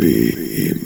PM.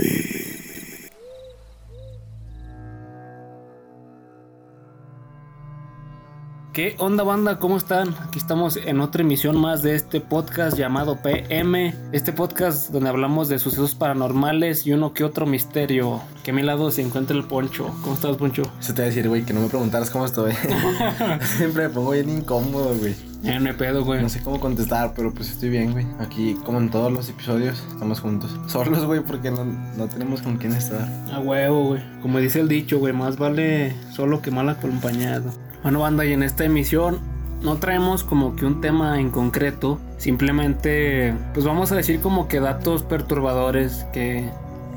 ¿Qué onda banda? ¿Cómo están? Aquí estamos en otra emisión más de este podcast llamado PM. Este podcast donde hablamos de sucesos paranormales y uno que otro misterio. Que a mi lado se encuentra el Poncho. ¿Cómo estás, Poncho? Eso te voy a decir, güey, que no me preguntaras cómo estoy. Siempre me pongo bien incómodo, güey. Eh, no hay pedo, güey. No sé cómo contestar, pero pues estoy bien, güey. Aquí, como en todos los episodios, estamos juntos. Solos, güey, porque no, no tenemos con quién estar. A huevo, güey. Como dice el dicho, güey, más vale solo que mal acompañado. Bueno, banda, y en esta emisión no traemos como que un tema en concreto. Simplemente, pues vamos a decir como que datos perturbadores que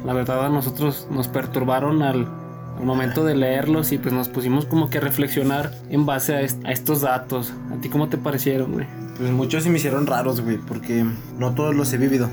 la verdad a nosotros nos perturbaron al, al momento de leerlos y pues nos pusimos como que a reflexionar en base a, est- a estos datos. ¿A ti cómo te parecieron, güey? Pues muchos se me hicieron raros, güey, porque no todos los he vivido.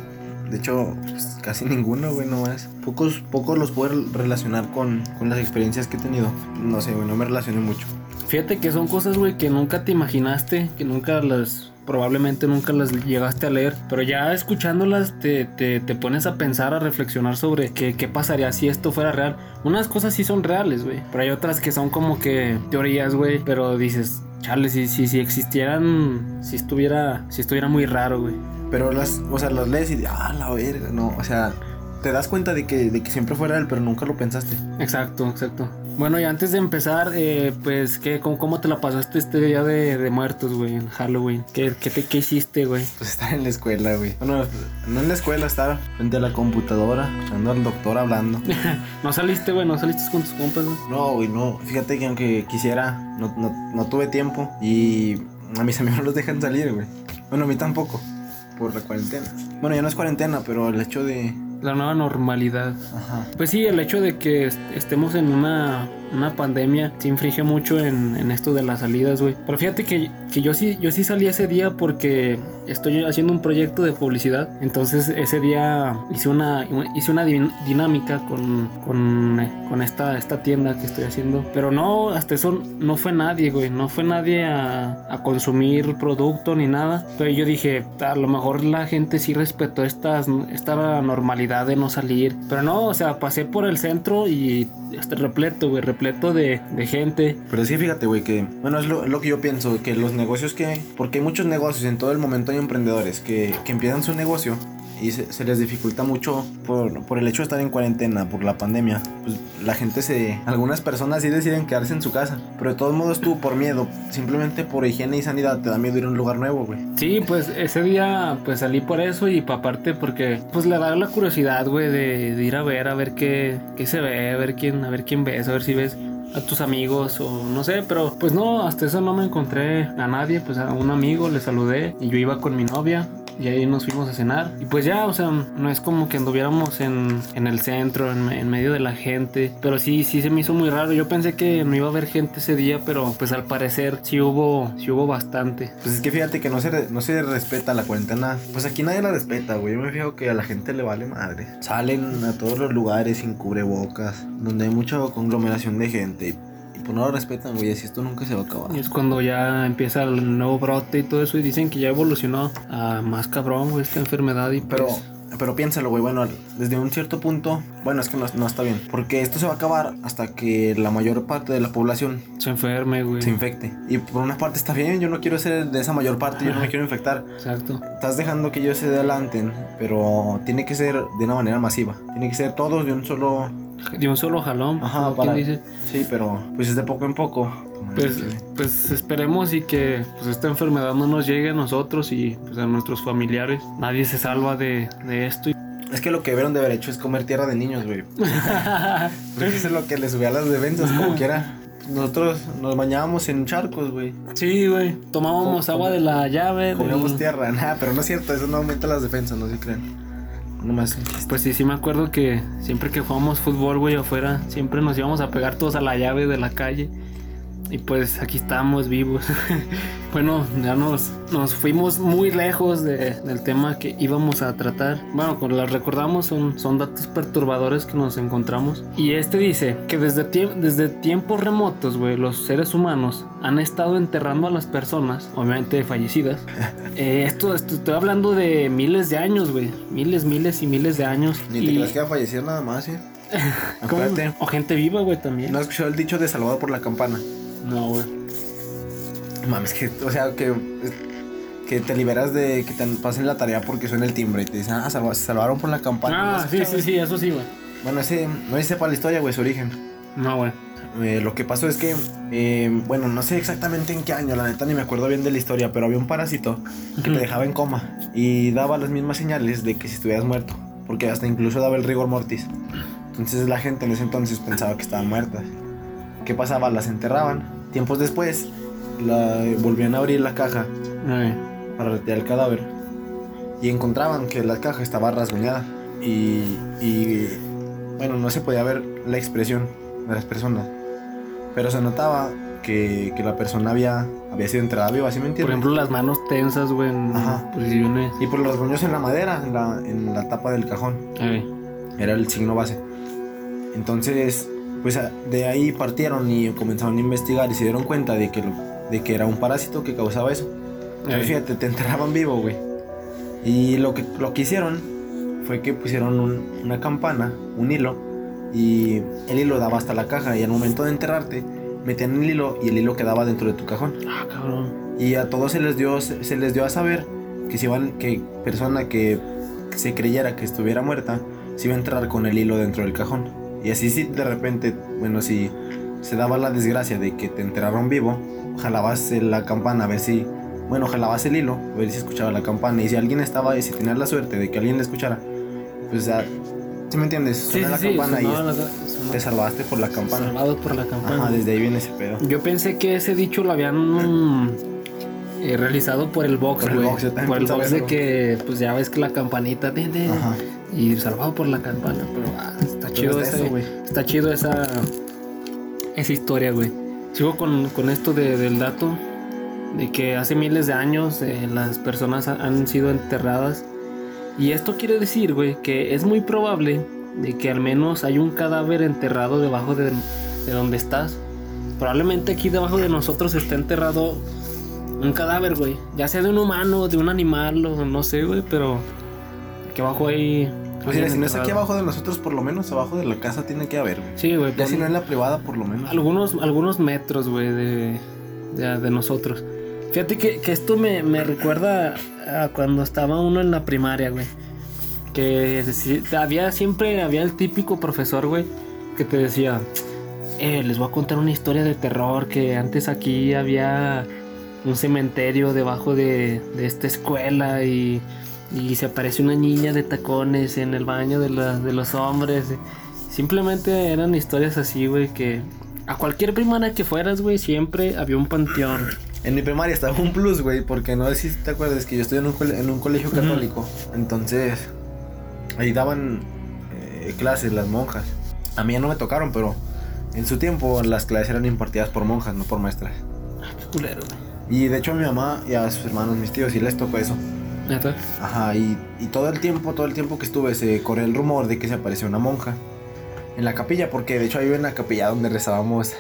De hecho, pues, casi ninguno, güey, nomás. Pocos, pocos los puedo relacionar con, con las experiencias que he tenido. No sé, güey, no me relacioné mucho. Fíjate que son cosas, güey, que nunca te imaginaste, que nunca las, probablemente nunca las llegaste a leer, pero ya escuchándolas te, te, te pones a pensar, a reflexionar sobre qué, qué pasaría si esto fuera real. Unas cosas sí son reales, güey, pero hay otras que son como que teorías, güey, pero dices, chale, si, si, si existieran, si estuviera, si estuviera muy raro, güey. Pero las, o sea, las lees y, ah, la verga, no, o sea, te das cuenta de que, de que siempre fue real, pero nunca lo pensaste. Exacto, exacto. Bueno, y antes de empezar, eh, pues, ¿qué, cómo, cómo te la pasaste este día de, de muertos, güey, en Halloween? ¿Qué, qué, te, qué hiciste, güey? Pues estar en la escuela, güey. Bueno, no en la escuela, estar frente a la computadora, escuchando al doctor hablando. ¿No saliste, güey? ¿No saliste con tus compas, güey? No, güey, no. Fíjate que aunque quisiera, no, no, no tuve tiempo y a mis amigos no los dejan salir, güey. Bueno, a mí tampoco, por la cuarentena. Bueno, ya no es cuarentena, pero el hecho de... La nueva normalidad. Ajá. Pues sí, el hecho de que est- estemos en una, una pandemia se inflige mucho en, en esto de las salidas, güey. Pero fíjate que, que yo sí yo sí salí ese día porque estoy haciendo un proyecto de publicidad. Entonces ese día hice una, hice una din- dinámica con, con, eh, con esta, esta tienda que estoy haciendo. Pero no, hasta eso no fue nadie, güey. No fue nadie a, a consumir producto ni nada. Pero yo dije, a lo mejor la gente sí respetó estas, esta normalidad de no salir. Pero no, o sea, pasé por el centro y este repleto, güey, repleto de, de gente. Pero que fíjate, güey, que... Bueno, es lo, lo que yo pienso, que los negocios que... Porque hay muchos negocios, en todo el momento hay emprendedores que, que empiezan su negocio y se, les dificulta mucho por, por el hecho de estar en cuarentena, por la pandemia. Pues la gente se... Algunas personas sí deciden quedarse en su casa, pero de todos modos tú por miedo, simplemente por higiene y sanidad, te da miedo ir a un lugar nuevo, güey. Sí, pues ese día pues salí por eso y pa' aparte porque pues le da la curiosidad, güey, de, de ir a ver, a ver qué, qué se ve, a ver quién, a ver quién ves, a ver si ves a tus amigos o no sé, pero pues no, hasta eso no me encontré a nadie, pues a un amigo le saludé y yo iba con mi novia y ahí nos fuimos a cenar. Y pues ya, o sea, no es como que anduviéramos en, en el centro, en, en medio de la gente. Pero sí, sí se me hizo muy raro. Yo pensé que no iba a haber gente ese día, pero pues al parecer sí hubo, sí hubo bastante. Pues es que fíjate que no se, no se respeta la cuarentena. Pues aquí nadie la respeta, güey. Yo me fijo que a la gente le vale madre. Salen a todos los lugares sin cubrebocas, donde hay mucha conglomeración de gente. Pues no lo respetan, güey. Así esto nunca se va a acabar. Y es cuando ya empieza el nuevo brote y todo eso y dicen que ya evolucionó a más cabrón, güey, esta enfermedad y Pero, pues, pero piénsalo, güey. Bueno, desde un cierto punto, bueno, es que no, no está bien. Porque esto se va a acabar hasta que la mayor parte de la población se enferme, güey. se infecte. Y por una parte está bien. Yo no quiero ser de esa mayor parte. Yo no me quiero infectar. Exacto. Estás dejando que ellos se adelanten, pero tiene que ser de una manera masiva. Tiene que ser todos de un solo. De un solo jalón, Ajá, para- dice. Sí, pero pues es de poco en poco. Pues, pues esperemos y que pues, esta enfermedad no nos llegue a nosotros y pues, a nuestros familiares. Nadie se salva de, de esto. Es que lo que debieron de haber hecho es comer tierra de niños, güey. Porque eso es lo que les subía a las defensas, como quiera. Nosotros nos bañábamos en charcos, güey. Sí, güey. Tomábamos agua de la llave. del- Comíamos tierra. Nada, pero no es cierto, eso no aumenta las defensas, no se crean. Nomás. Pues sí, sí me acuerdo que siempre que jugábamos fútbol, güey, afuera, siempre nos íbamos a pegar todos a la llave de la calle. Y pues aquí estamos vivos. bueno, ya nos, nos fuimos muy lejos de- del tema que íbamos a tratar. Bueno, como las recordamos, son, son datos perturbadores que nos encontramos. Y este dice que desde, tie- desde tiempos remotos, güey, los seres humanos han estado enterrando a las personas, obviamente fallecidas. Eh, esto, esto estoy hablando de miles de años, güey. Miles, miles y miles de años. Ni te Y- creas que va a fallecer nada más, ¿eh? O gente viva, güey, también. ¿No has escuchado el dicho de salvado por la campana? No, güey. Mames, que, o sea, que, que te liberas de que te pasen la tarea porque suena el timbre y te dicen, ah, salva- se salvaron por la campana. ¿No Ah, sí, sí, sí, eso sí, güey. Bueno, ese, no sé sepa la historia, güey, su origen. No, güey. Eh, lo que pasó es que, eh, bueno, no sé exactamente en qué año, la neta ni me acuerdo bien de la historia, pero había un parásito que te dejaba en coma y daba las mismas señales de que si estuvieras muerto, porque hasta incluso daba el rigor mortis. Entonces la gente en ese entonces pensaba que estaban muertas. ¿Qué pasaba? Las enterraban. Tiempos después, la, volvían a abrir la caja Ay. para retirar el cadáver y encontraban que la caja estaba rasguñada y, y, bueno, no se podía ver la expresión de las personas, pero se notaba que, que la persona había, había sido enterrada viva, ¿sí me Por entiendes? ejemplo, las manos tensas, güey, en Ajá. posiciones. y por los rasguños en la madera, en la, en la tapa del cajón, Ay. era el signo base. Entonces, pues a- de ahí partieron y comenzaron a investigar y se dieron cuenta de que, lo- de que era un parásito que causaba eso. Ay. fíjate, te enterraban vivo, güey. Y lo que, lo que hicieron fue que pusieron un- una campana, un hilo, y el hilo daba hasta la caja. Y al momento de enterrarte, metían el hilo y el hilo quedaba dentro de tu cajón. Ah, cabrón. Y a todos se les dio, se, se les dio a saber que si iban, que persona que se creyera que estuviera muerta, se iba a enterrar con el hilo dentro del cajón. Y así si de repente, bueno, si se daba la desgracia de que te enterraron vivo, jalabas la campana a ver si, bueno, jalabas el hilo, a ver si escuchaba la campana. Y si alguien estaba ahí, si tenías la suerte de que alguien le escuchara, pues ya, ¿sí me entiendes? Suena sí, la sí. campana y la- es- sonaba- te salvaste por la campana. Salvado por la campana. Ajá, desde ahí viene ese pedo. Yo pensé que ese dicho lo habían mm, eh, realizado por el box, Por el güey. box, Por el box de que, pues ya ves que la campanita tin, Ajá. y salvado por la campana. Pero ah, Pero chido es de ese, eso, güey. Está chido esa, esa historia, güey. Sigo con, con esto de- del dato de que hace miles de años eh, las personas ha- han sido enterradas. Y esto quiere decir, güey, que es muy probable de que al menos hay un cadáver enterrado debajo de, de donde estás. Probablemente aquí debajo de nosotros está enterrado un cadáver, güey. Ya sea de un humano, de un animal, o no sé, güey, pero aquí abajo hay... Pues mira, si no es aquí abajo de nosotros, por lo menos abajo de la casa tiene que haber, güey. Sí, güey. Ya si no en la privada, por lo menos. algunos, algunos metros, güey, de, de, de nosotros. Fíjate que, que esto me, me recuerda a cuando estaba uno en la primaria, güey. Que si- había siempre, había el típico profesor, güey, que te decía, eh, les voy a contar una historia de terror, que antes aquí había un cementerio debajo de, de esta escuela y, y se apareció una niña de tacones en el baño de, la- de los hombres. Simplemente eran historias así, güey, que a cualquier primaria que fueras, güey, siempre había un panteón. En mi primaria estaba un plus, güey, porque no sé si te acuerdas que yo estoy en un, en un colegio católico. Entonces, ahí daban eh, clases las monjas. A mí ya no me tocaron, pero en su tiempo las clases eran impartidas por monjas, no por maestras. Ah, qué culero, güey. Y de hecho a mi mamá y a sus hermanos, mis tíos, sí les tocó eso. Ajá, y, y todo el tiempo, todo el tiempo que estuve se corrió el rumor de que se apareció una monja en la capilla, porque de hecho ahí en la capilla donde rezábamos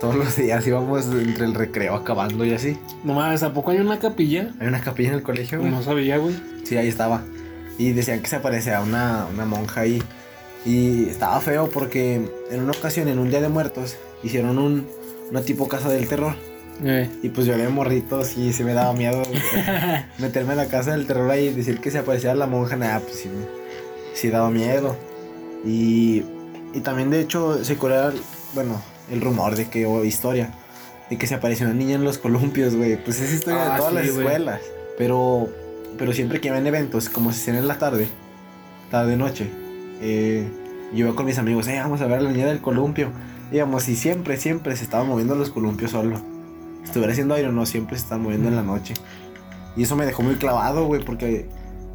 todos los días, íbamos entre el recreo acabando y así. No mames, ¿a poco hay una capilla? Hay una capilla en el colegio, güey. No sabía, güey. Sí, ahí estaba. Y decían que se aparecía una, una monja ahí. Y estaba feo porque en una ocasión, en un día de muertos, hicieron un, una tipo casa del terror. Eh. Y pues yo de morritos y se me daba miedo meterme en la casa del terror ahí y decir que se aparecía la monja. Nada, pues sí, sí daba miedo. Y, y también de hecho se corría, bueno, el rumor de que, o historia, de que se apareció una niña en los columpios, güey. Pues es historia Ah, de todas sí, las escuelas. Pero, pero siempre que iban eventos, como se hacían en la tarde, tarde noche, eh, yo iba con mis amigos, eh, vamos a ver a la niña del columpio. Íbamos y siempre, siempre se estaban moviendo los columpios solo. Estuviera haciendo aire o no, siempre se estaban moviendo en la noche. Y eso me dejó muy clavado, güey, porque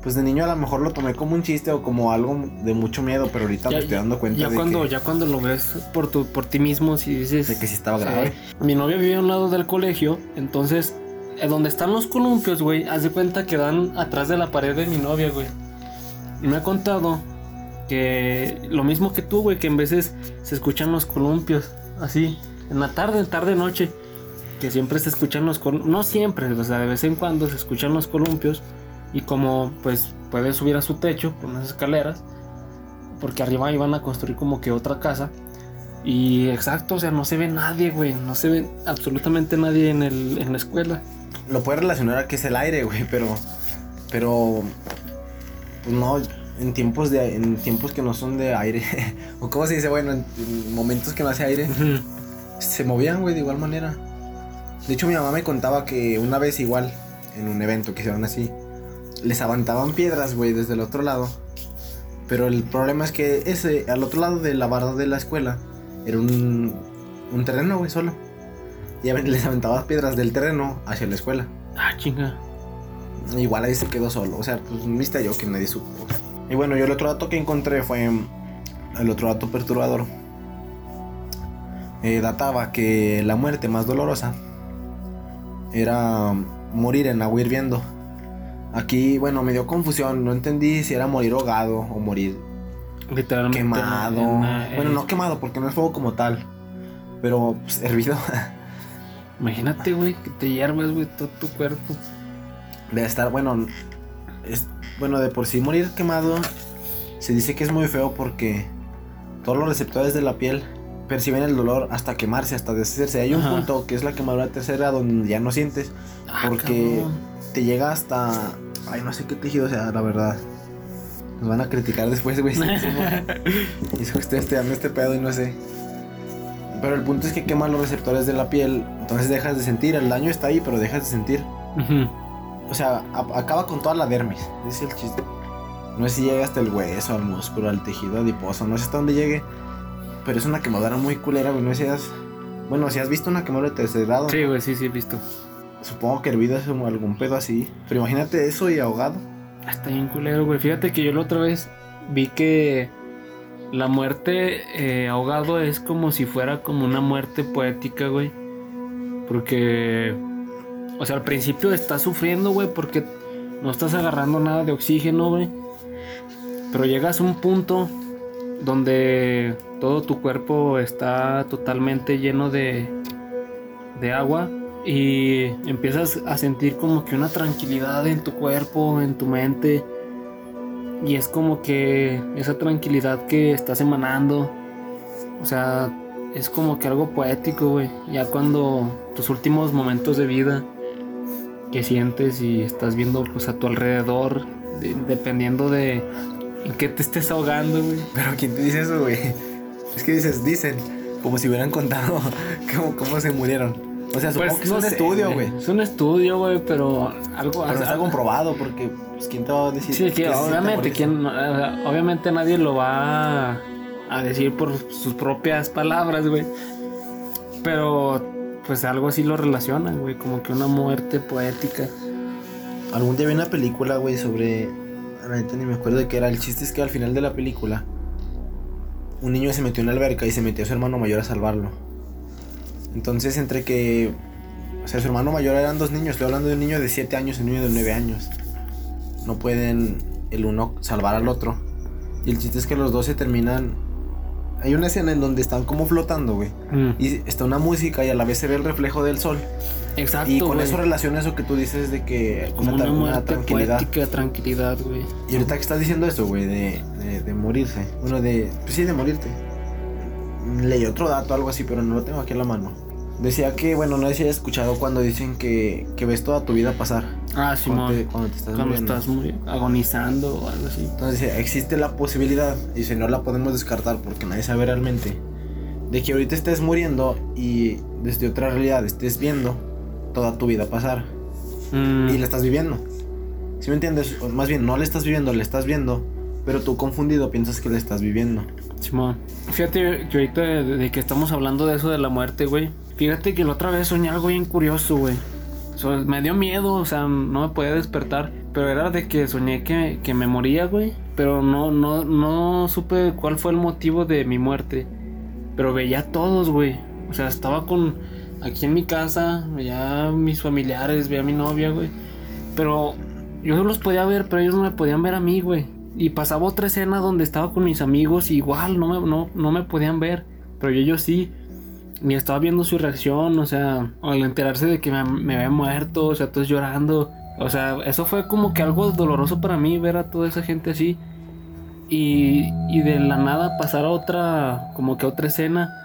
pues de niño a lo mejor lo tomé como un chiste o como algo de mucho miedo, pero ahorita me estoy dando cuenta ya de cuando, que, Ya cuando lo ves por, tu, por ti mismo, si dices... de que sí estaba grave. Mi novia vivía a un lado del colegio, entonces, eh, donde están los columpios, güey, haz de cuenta que dan atrás de la pared de mi novia, güey. Y me ha contado que lo mismo que tú, güey, que en veces se escuchan los columpios, así, en la tarde, tarde, noche, que siempre se escuchan los columpios, no siempre, o sea, de vez en cuando se escuchan los columpios y como pues puede subir a su techo por unas escaleras, porque arriba iban a construir como que otra casa. Y exacto, o sea, no se ve nadie, güey, no se ve absolutamente nadie en, el, en la escuela. Lo puede relacionar a que es el aire, güey, pero, pero, pues no, en tiempos de, en tiempos que no son de aire, o cómo se dice, bueno, en, en momentos que no hace aire, se movían, güey, de igual manera. De hecho, mi mamá me contaba que una vez igual, en un evento que hicieron así, les avantaban piedras, güey, desde el otro lado. Pero el problema es que ese, al otro lado de la barra de la escuela, era un, un terreno, güey, solo. Y les aventaban piedras del terreno hacia la escuela. Ah, chinga. Igual ahí se quedó solo. O sea, pues viste yo que nadie supo. Y bueno, yo el otro dato que encontré fue el otro dato perturbador. Eh, databa que la muerte más dolorosa era morir en agua hirviendo. Aquí, bueno, me dio confusión. No entendí si era morir ahogado o morir Literalmente. quemado. Bueno, no quemado porque no es fuego como tal. Pero pues, hervido. Imagínate, güey, que te hiervas, güey, todo tu cuerpo. Debe estar, bueno, es, bueno, de por sí morir quemado se dice que es muy feo porque todos los receptores de la piel perciben el dolor hasta quemarse, hasta deshacerse. Hay un Ajá. punto que es la quemadura tercera donde ya no sientes, Ah, Porque- cabrón. te llega hasta, ay, no sé qué tejido sea, la verdad. Nos van a criticar después, güey. y eso que estoy estudiando este pedo y no sé. Pero el punto es que quema los receptores de la piel, entonces dejas de sentir, el daño está ahí, pero dejas de sentir. O sea, acaba con toda la dermis. Ese es el chiste. No sé si llega hasta el hueso, al músculo, al tejido adiposo. No sé hasta dónde llegue. Pero es una quemadura muy culera, güey. No sé si has... Bueno, si has visto una quemadura de tercer grado. Sí, güey, sí, sí, he visto. Supongo que hervido es como algún pedo así. Pero imagínate eso y ahogado. Está bien culero, güey. Fíjate que yo la otra vez vi que la muerte eh, ahogado es como si fuera como una muerte poética, güey. Porque, o sea, al principio estás sufriendo, güey, porque no estás agarrando nada de oxígeno, güey. Pero llegas a un punto donde todo tu cuerpo está totalmente lleno de, de agua y empiezas a sentir como que una tranquilidad en tu cuerpo, en tu mente. Y es como que esa tranquilidad que estás emanando, o sea, es como que algo poético, güey. Ya cuando tus últimos momentos de vida que sientes y estás viendo pues a tu alrededor, de- dependiendo de en qué te estés ahogando, güey. Pero ¿quién te dice eso, güey? Es que dices, dicen. Como si hubieran contado cómo, cómo se murieron. O sea, supongo que es no un sé, estudio, güey. Es un estudio, güey, pero algo Pero está comprobado porque, pues, ¿quién te va a decir? Sí, que obviamente? ¿quién, obviamente nadie lo va a, a decir por sus propias palabras, güey. Pero pues algo así lo relacionan, güey, como que una muerte poética. Algún día vi una película, güey, sobre. La neta ni me acuerdo de qué era. El chiste es que al final de la película. Un niño se metió en la alberca y se metió a su hermano mayor a salvarlo. Entonces, entre que. O sea, su hermano mayor eran dos niños. Estoy hablando de un niño de 7 años y un niño de 9 años. No pueden el uno salvar al otro. Y el chiste es que los dos se terminan. Hay una escena en donde están como flotando, güey. Mm, Y está una música y a la vez se ve el reflejo del sol. Exacto, Y con güey. eso relaciona eso que tú dices de que como una, una muerte tranquilidad. poética, tranquilidad, güey. Y ahorita que estás diciendo eso, güey, de, de, de morirse. Bueno, de. Pues sí, de morirte. Leí otro dato, algo así, pero no lo tengo aquí en la mano. Decía que, bueno, no sé si hayas escuchado cuando dicen que, que ves toda tu vida pasar. Ah, Cuando te, cuando te estás Cuando muriendo. estás muy agonizando o algo así. Entonces dice, existe la posibilidad, y si no la podemos descartar porque nadie sabe realmente, de que ahorita estés muriendo y desde otra realidad estés viendo toda tu vida pasar. Mm, y la estás viviendo. ¿Sí me entiendes? O más bien, no la estás viviendo, la estás viendo, pero tú confundido piensas que la estás viviendo. Simón. Fíjate que ahorita de, de que estamos hablando de eso de la muerte, güey. Fíjate que la otra vez soñé algo bien curioso, güey. me dio miedo, o sea, no me podía despertar. Pero era de que soñé que, que me moría, güey. Pero no, no, no supe cuál fue el motivo de mi muerte. Pero veía a todos, güey. O sea, estaba con. Aquí en mi casa, veía mis familiares, veía a mi novia, güey. Pero yo los podía ver, pero ellos no me podían ver a mí, güey. Y pasaba otra escena donde estaba con mis amigos, igual no me, no, no me podían ver. Pero ellos sí. Y estaba viendo su reacción, o sea, al enterarse de que me, me había muerto, o sea, todos llorando. O sea, eso fue como que algo doloroso para mí ver a toda esa gente así. Y, y de la nada pasar a otra, como que otra escena,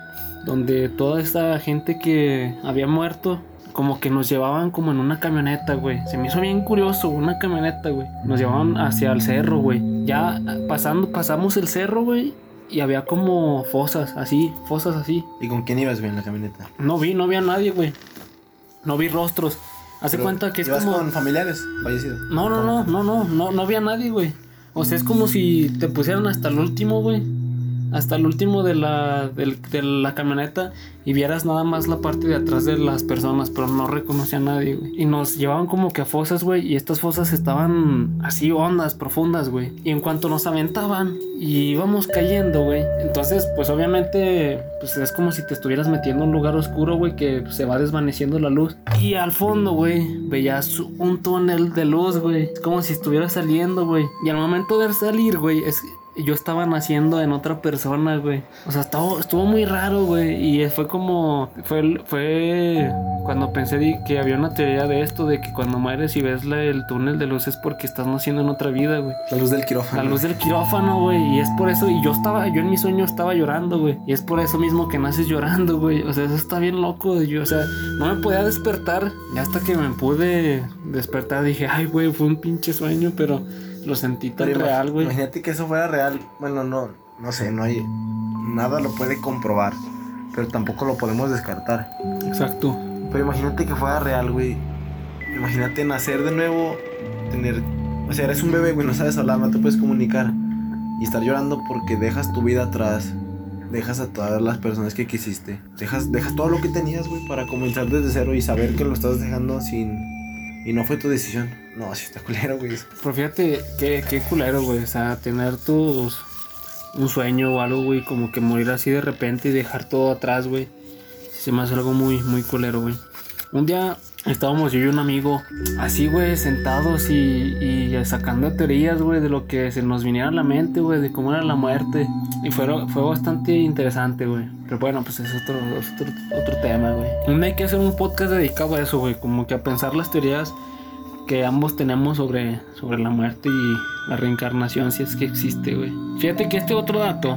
donde toda esta gente que había muerto, como que nos llevaban como en una camioneta, güey. Se me hizo bien curioso, una camioneta, güey. Nos llevaban hacia el cerro, güey. Ya pasando, pasamos el cerro, güey. Y había como fosas, así, fosas así. ¿Y con quién ibas, güey, en la camioneta? No vi, no había nadie, güey. No vi rostros. Hace cuenta que es ¿ibas como. con familiares fallecidos? No, no, no, no, no, no, no había nadie, güey. O sea, es como si te pusieran hasta el último, güey. Hasta el último de la, de la camioneta y vieras nada más la parte de atrás de las personas, pero no reconocía a nadie, güey. Y nos llevaban como que a fosas, güey, y estas fosas estaban así hondas, profundas, güey. Y en cuanto nos aventaban y íbamos cayendo, güey, entonces, pues obviamente, pues es como si te estuvieras metiendo en un lugar oscuro, güey, que se va desvaneciendo la luz. Y al fondo, güey, veías un túnel de luz, güey. Es como si estuviera saliendo, güey. Y al momento de salir, güey, es yo estaba naciendo en otra persona, güey. O sea, estuvo, estuvo muy raro, güey. Y fue como. Fue, fue cuando pensé que había una teoría de esto: de que cuando mueres y ves la- el túnel de luz es porque estás naciendo en otra vida, güey. La luz del quirófano. La luz del quirófano, güey. Y es por eso. Y yo estaba, yo en mi sueño estaba llorando, güey. Y es por eso mismo que naces llorando, güey. O sea, eso está bien loco. Yo, o sea, no me podía despertar. Y hasta que me pude despertar dije, ay, güey, fue un pinche sueño, pero lo sentí tan Pero real, güey. Imagínate que eso fuera real. Bueno, no, no sé, no hay. Nada lo puede comprobar. Pero tampoco lo podemos descartar. Exacto. Pero imagínate que fuera real, güey. Imagínate nacer de nuevo, tener. O sea, eres un bebé, güey, no sabes hablar, no te puedes comunicar. Y estar llorando porque dejas tu vida atrás. Dejas a todas las personas que quisiste. Dejas, dejas todo lo que tenías, güey, para comenzar desde cero y saber que lo estás dejando sin. Y no fue tu decisión. No, sí está culero, güey. Pero fíjate, qué, qué culero, güey. O sea, tener tus. Un sueño o algo, güey. Como que morir así de repente y dejar todo atrás, güey. Se me hace algo muy, muy culero, güey. Un día estábamos yo y un amigo así, güey, sentados y, y sacando teorías, güey, de lo que se nos viniera a la mente, güey, de cómo era la muerte. Y fue, fue bastante interesante, güey. Pero bueno, pues es otro, otro, otro tema, güey. Día hay que hacer un podcast dedicado a eso, güey. Como que a pensar las teorías que ambos tenemos sobre, sobre la muerte y la reencarnación, si es que existe, güey. Fíjate que este otro dato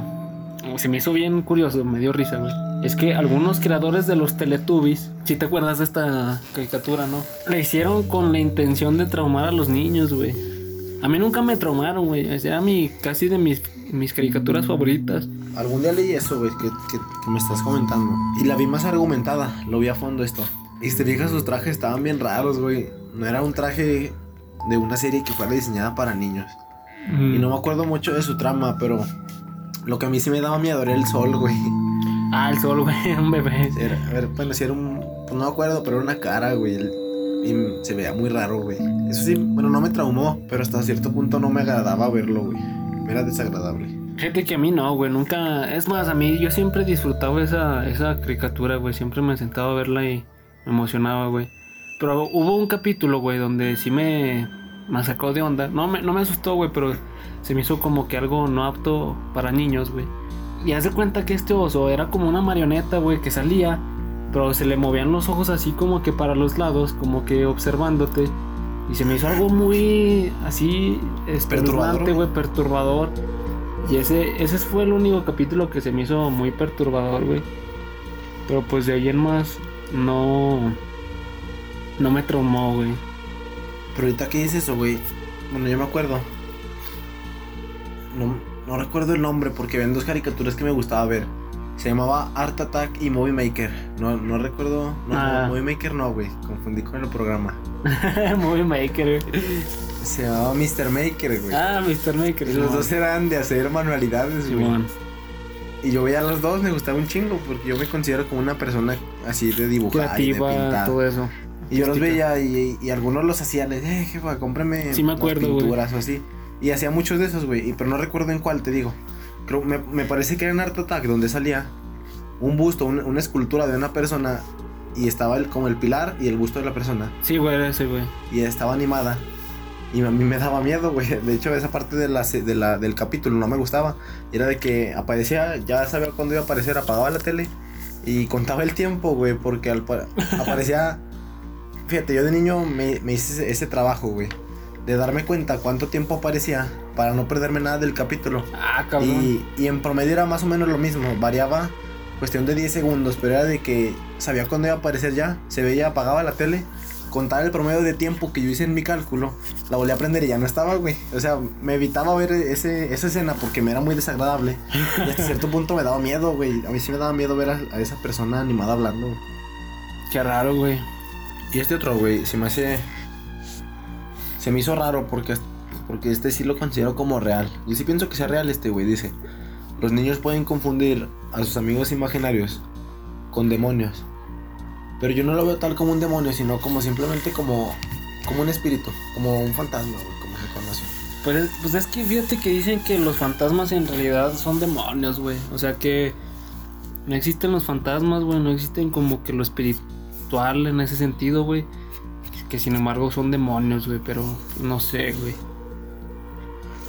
se me hizo bien curioso, me dio risa, güey. Es que algunos creadores de los Teletubbies, si te acuerdas de esta caricatura, ¿no? La hicieron con la intención de traumar a los niños, güey. A mí nunca me traumaron, güey. Era mi, casi de mis, mis caricaturas favoritas. Algún día leí eso, güey, que, que- me estás comentando. Y la vi más argumentada, lo vi a fondo esto. Y te sus trajes estaban bien raros, güey. No era un traje de una serie que fuera diseñada para niños. Y no me acuerdo mucho de su trama, pero lo que a mí sí me daba miedo era el sol, güey. Ah, el sol, güey, un bebé. Era- a ver, bueno, si era un. Pues no me acuerdo, pero era una cara, güey. y se veía muy raro, güey. Eso sí, bueno, no me traumó, pero hasta cierto punto no me agradaba verlo, güey. Me era desagradable. Fíjate que a mí no, güey, nunca... Es más, a mí yo siempre disfrutaba esa, esa caricatura, güey. Siempre me sentaba a verla y me emocionaba, güey. Pero hubo un capítulo, güey, donde sí me, me sacó de onda. No me, no me asustó, güey, pero se me hizo como que algo no apto para niños, güey. Y haz de cuenta que este oso era como una marioneta, güey, que salía, pero se le movían los ojos así como que para los lados, como que observándote. Y se me hizo algo muy así espeluznante, Perturbador. güey, perturbador. Y ese, ese fue el único capítulo que se me hizo muy perturbador, güey. Pero pues de ahí en más, no. No me traumó, güey. Pero ahorita que dices eso, güey. Bueno, yo me acuerdo. No, no recuerdo el nombre porque ven dos caricaturas que me gustaba ver. Se llamaba Art Attack y Movie Maker. No, no recuerdo. No, Ah. Movie Maker no, güey. Confundí con el programa. Movie Maker, güey. Se llamaba Mr. Maker, güey. Ah, Mr. Maker. y los dos eran de hacer manualidades, güey. Y yo veía a los dos, me gustaba un chingo porque yo me considero como una persona así de dibujar y de Creativa, pintar. todo eso. Y yo los veía y, y algunos los hacía, les dije, eh, jefa, cómprame Sí me acuerdo, güey. pinturas o así. Y hacía muchos de esos, güey, pero no recuerdo en cuál, te digo. Creo, me, me parece que era en Art Attack, donde salía un busto, un- una escultura de una persona y estaba el, como el pilar y el busto de la persona. Sí, güey, era ese, güey. y estaba animada. Y a mí me daba miedo, güey. De hecho, esa parte de la, de la- del capítulo no me gustaba. Era de que aparecía, ya sabía cuándo iba a aparecer, apagaba la tele y contaba el tiempo, güey, porque al pa- aparecía... Fíjate, yo de niño me, me hice ese, ese trabajo, güey. De darme cuenta cuánto tiempo aparecía para no perderme nada del capítulo. Ah, cabrón. Y, y en promedio era más o menos lo mismo. Variaba cuestión de 10 segundos, pero era de que sabía cuándo iba a aparecer ya. Se veía, apagaba la tele, contaba el promedio de tiempo que yo hice en mi cálculo. La volví a prender y ya no estaba, güey. O sea, me evitaba ver ese, esa escena porque me era muy desagradable. Y hasta cierto punto me daba miedo, güey. A mí sí me daba miedo ver a, a esa persona animada hablando. Qué raro, güey. Y este otro, güey, se me hace. Se me hizo raro porque, porque este sí lo considero como real. Yo sí pienso que sea real este, güey. Dice: Los niños pueden confundir a sus amigos imaginarios con demonios. Pero yo no lo veo tal como un demonio, sino como simplemente como, como un espíritu, como un fantasma, güey, como se conoce. Pues es, pues es que fíjate que dicen que los fantasmas en realidad son demonios, güey. O sea que no existen los fantasmas, güey. No existen como que lo espiritual en ese sentido, güey. Que sin embargo son demonios, güey. Pero no sé, güey.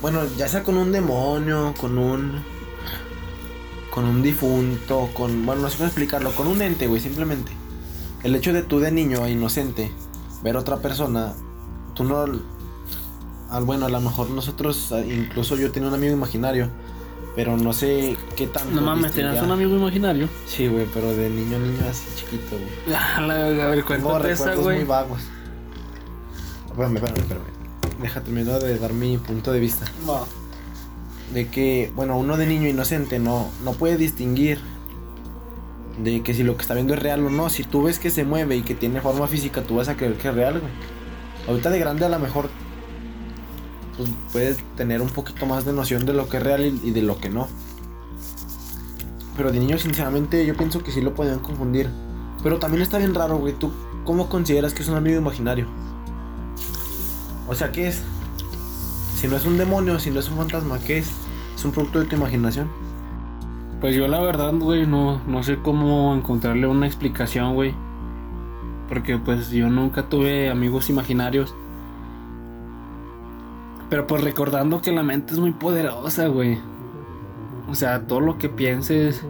Bueno, ya sea con un demonio, con un. con un difunto, con. Bueno, no sé cómo explicarlo, con un ente, güey, simplemente. El hecho de tú de niño inocente ver otra persona, tú no. bueno, a lo mejor nosotros, incluso yo tenía un amigo imaginario, pero no sé qué tanto. No mames, tenías un amigo imaginario. Sí, güey, pero de niño a niño así chiquito, güey. A la- a ver, Tengo cuéntate esa, recuerdos muy güey. vagos. Espérame, espérame, espérame. Deja terminar de dar mi punto de vista. Va. de que, bueno, uno de niño inocente no, no puede distinguir de que si lo que está viendo es real o no. Si tú ves que se mueve y que tiene forma física, tú vas a creer que es real, güey. Ahorita de grande a lo mejor pues, puedes tener un poquito más de noción de lo que es real y, de lo que no. Pero de niño, sinceramente, yo pienso que sí lo pueden confundir. Pero también está bien raro, güey. ¿Tú cómo consideras que es un amigo imaginario? O sea, ¿qué es? Si no es un demonio, si no es un fantasma, ¿qué es? Es un producto de tu imaginación. Pues yo la verdad, güey, no, no sé cómo encontrarle una explicación, güey. Porque pues yo nunca tuve amigos imaginarios. Pero pues recordando que la mente es muy poderosa, güey. O sea, todo lo que pienses.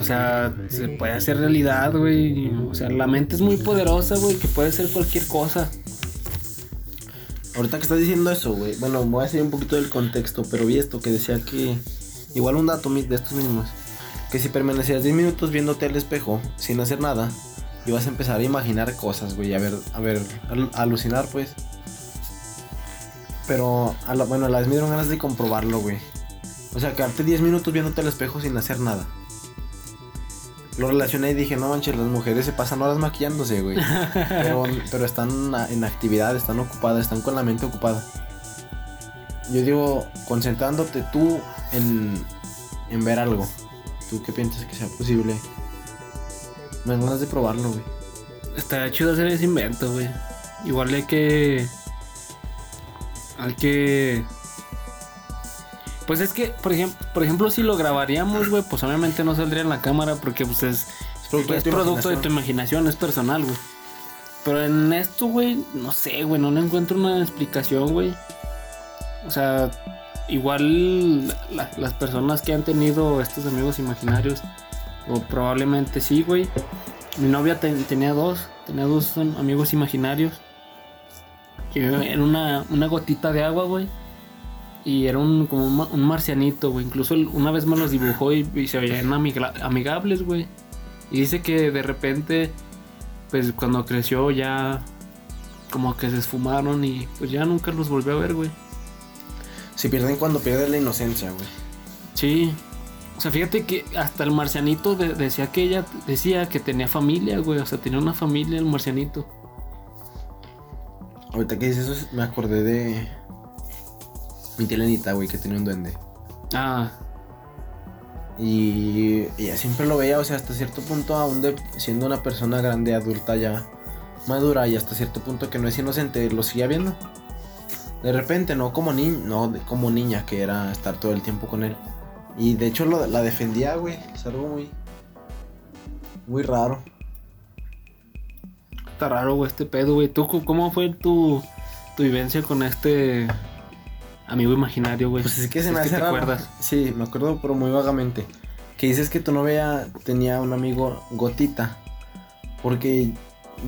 O sea, se puede hacer realidad, güey. O sea, la mente es muy poderosa, güey, que puede ser cualquier cosa. Ahorita que estás diciendo eso, güey. Bueno, voy a hacer un poquito del contexto, pero vi esto que decía que. Igual un dato de estos mismos. Que si permanecías 10 minutos viéndote al espejo sin hacer nada, ibas a empezar a imaginar cosas, güey. A ver, a ver, al- alucinar, pues. Pero, a la, bueno, a la vez me dieron ganas de comprobarlo, güey. O sea, quedarte 10 minutos viéndote al espejo sin hacer nada. Lo relacioné y dije, no manches, las mujeres se pasan horas maquillándose, güey. Pero, pero están en actividad, están ocupadas, están con la mente ocupada. Yo digo, concentrándote tú en, en ver algo. ¿Tú qué piensas que sea posible? Me dan ganas de probarlo, güey. Estaría chido hacer ese invento, güey. Igual hay que. Hay que. Pues es que, por ejemplo, por ejemplo, si lo grabaríamos, güey, pues obviamente no saldría en la cámara porque pues es, Es producto de tu producto de imaginación. tu imaginación, es personal, güey. Pero en esto, güey, no sé, güey, no le encuentro una explicación, güey. O sea, igual la- las personas que han tenido estos amigos imaginarios, o probablemente sí, güey. Mi novia te- tenía dos, tenía dos amigos imaginarios. Que en una, una gotita de agua, güey. Y era un, como un, ma- un marcianito, güey. Incluso él una vez me los dibujó y, y se veían amigla- amigables, güey. Y dice que de repente, pues cuando creció ya como que se esfumaron y pues ya nunca los volvió a ver, güey. Se pierden cuando pierdes la inocencia, güey. Sí. O sea, fíjate que hasta el marcianito de- decía que ella decía que tenía familia, güey. O sea, tenía una familia el marcianito. Ahorita que dices eso, me acordé de mi tía Lenita, güey, que tenía un duende. Ah, Y ella siempre lo veía, o sea, hasta cierto punto, aún de, siendo una persona grande, adulta ya, madura y hasta cierto punto que no es inocente, lo seguía viendo. De repente, no como, ni no como niña, que era estar todo el tiempo con él. Y de hecho lo, la defendía, güey. Es algo muy... Muy raro. Está raro, güey, este pedo, güey. ¿Tú cómo fue tu, tu vivencia con este amigo imaginario, güey? Pues es que se me hace te raro. acuerdas? Sí, me acuerdo, pero muy vagamente. Que dices que tu novia tenía un amigo gotita. Porque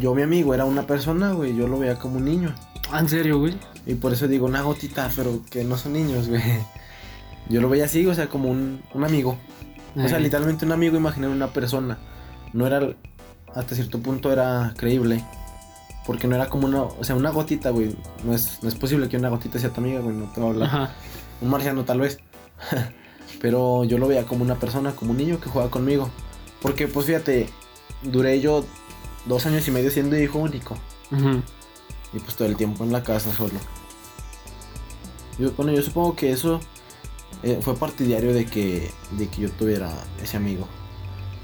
yo, mi amigo, era una persona, güey. Yo lo veía como un niño. Ah, ¿En serio, güey? Y por eso digo una gotita, pero que no son niños, güey. Yo lo veía así, o sea, como un, un amigo. O sea, Eh, literalmente un amigo imaginar una persona. No era, hasta cierto punto era creíble. Porque no era como una, o sea, una gotita, güey. No es, no es posible que una gotita sea tu amiga, güey. No te va a hablar. Ajá. Un marciano tal vez. Pero yo lo veía como una persona, como un niño que juega conmigo. Porque pues fíjate, duré yo dos años y medio siendo hijo único. Ujú. Y pues todo el tiempo en la casa solo. Yo, bueno, yo supongo que eso eh, fue partidario de que, de que yo tuviera ese amigo.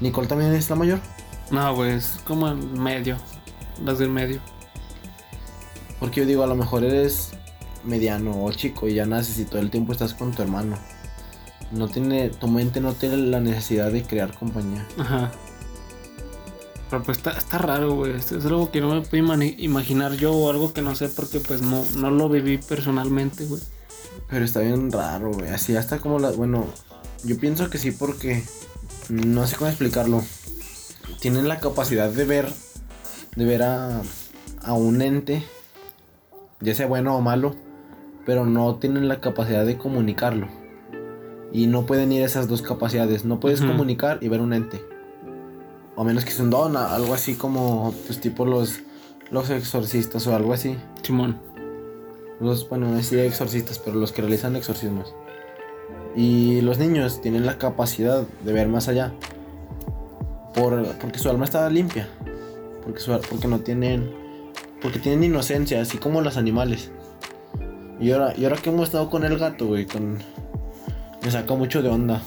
Nicole también es la mayor. No, güey, es como en medio. Las del medio. Porque yo digo, a lo mejor eres mediano o chico y ya naces y todo el tiempo estás con tu hermano. No tiene, tu mente no tiene la necesidad de crear compañía. Ajá. Pero pues está, está raro, güey. Esto es algo que no me puedo imaginar yo o algo que no sé porque pues no, no lo viví personalmente, güey. Pero está bien raro, güey. Así hasta como la. Bueno, yo pienso que sí porque. No sé cómo explicarlo. Tienen la capacidad de ver. De ver a. A un ente. Ya sea bueno o malo. Pero no tienen la capacidad de comunicarlo. Y no pueden ir esas dos capacidades. No puedes comunicar y ver un ente. O menos que es un don, algo así como. Pues tipo los. Los exorcistas o algo así. Simón. Los, bueno, no hay exorcistas, pero los que realizan exorcismos. Y los niños tienen la capacidad de ver más allá. Por, porque su alma está limpia. Porque, su, porque no tienen. Porque tienen inocencia, así como los animales. Y ahora, y ahora que hemos estado con el gato, güey, con. Me saca mucho de onda.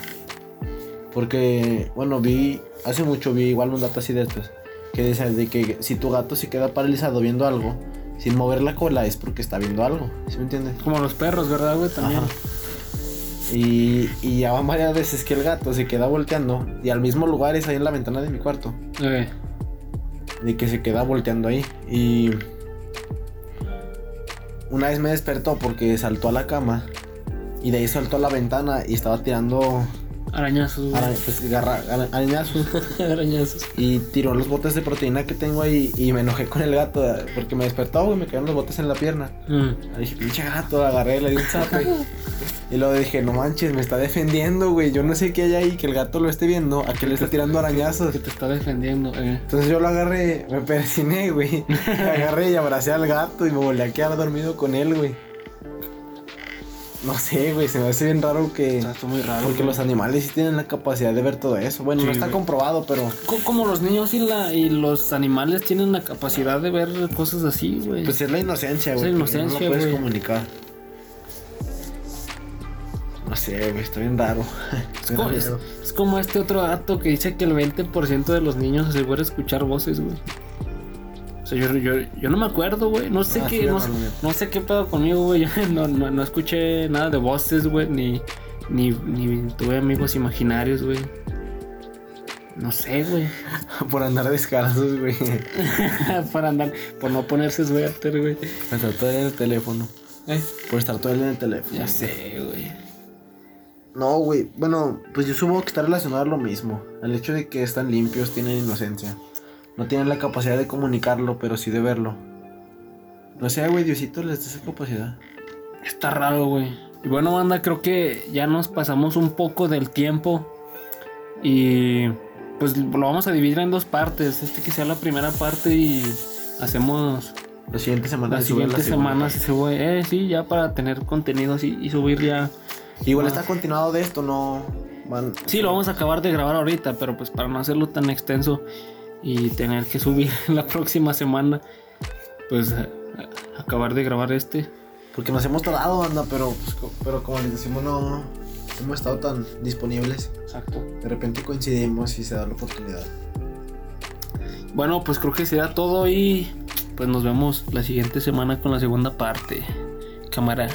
Porque, bueno, vi. Hace mucho vi igual un dato así de estos. Que dice de que si tu gato se queda paralizado viendo algo, sin mover la cola, es porque está viendo algo. ¿Sí me entiendes? Como los perros, ¿verdad, güey? También. Ajá. Y, y ya van varias veces que el gato se queda volteando. Y al mismo lugar es ahí en la ventana de mi cuarto. De que se queda volteando ahí. Y. Una vez me despertó porque saltó a la cama. Y de ahí saltó a la ventana y estaba tirando arañazos, ara- pues, garra- arañazos. arañazos. Y tiró los botes de proteína que tengo ahí. Y me enojé con el gato. Porque me despertó, güey. Me quedaron los botes en la pierna. Mm. Le dije, pinche gato, agarré, le di un zape. y luego dije, no manches, me está defendiendo, güey. Yo no sé qué hay ahí, que el gato lo esté viendo, a que le está tirando arañazos. Que te está defendiendo, eh. Entonces yo lo agarré, me persiné, güey. Agarré y abracé al gato y me volví a quedar dormido con él, güey. No sé, güey, se me hace bien raro que... Está muy raro. Porque güey. los animales sí tienen la capacidad de ver todo eso. Bueno, no está güey. comprobado, pero... Co- Como los niños y, la, y los animales tienen la capacidad de ver cosas así, güey. Pues es la inocencia, Es güey. la porque no inocencia, lo puedes güey. comunicar. Sé, güey, está bien raro. es, como, es- es como este otro dato que dice que el 20% de los niños asegura escuchar voces, güey. O sea, yo, yo, yo no me acuerdo, güey. No sé Ah, qué, sí, no, no, sé- qué pedo conmigo, güey. No, no, no escuché nada de voces, güey. Ni, ni, ni tuve amigos imaginarios, güey. No sé, güey. Por andar descalzos, güey. Para andar, por no ponerse suéter, güey. Por estar todo el día en el teléfono. Eh, Por estar todo el día en el teléfono. ya sé, güey. No, güey. Bueno, pues yo supongo que está relacionado a lo mismo. Al hecho de que están limpios, tienen inocencia. No tienen la capacidad de comunicarlo, pero sí de verlo. No sé, güey, Diosito les da esa capacidad. Está raro, güey. Y bueno, banda, creo que ya nos pasamos un poco del tiempo. Y pues lo vamos a dividir en dos partes. Este que sea la primera parte y hacemos La siguiente semana la siguiente semana. parte. Se sube, eh, sí, ya para tener contenido así y subir ya. Igual Ah. está continuado de esto, no. Van... Sí, lo vamos a acabar de grabar ahorita, pero pues para no hacerlo tan extenso y tener que subir la próxima semana, pues eh, acabar de grabar este. Porque nos hemos tardado, anda, pero, pues, pero como les decimos, no hemos estado tan disponibles. Exacto. De repente coincidimos y se da la oportunidad. Bueno, pues creo que será todo y pues nos vemos la siguiente semana con la segunda parte. Cámara.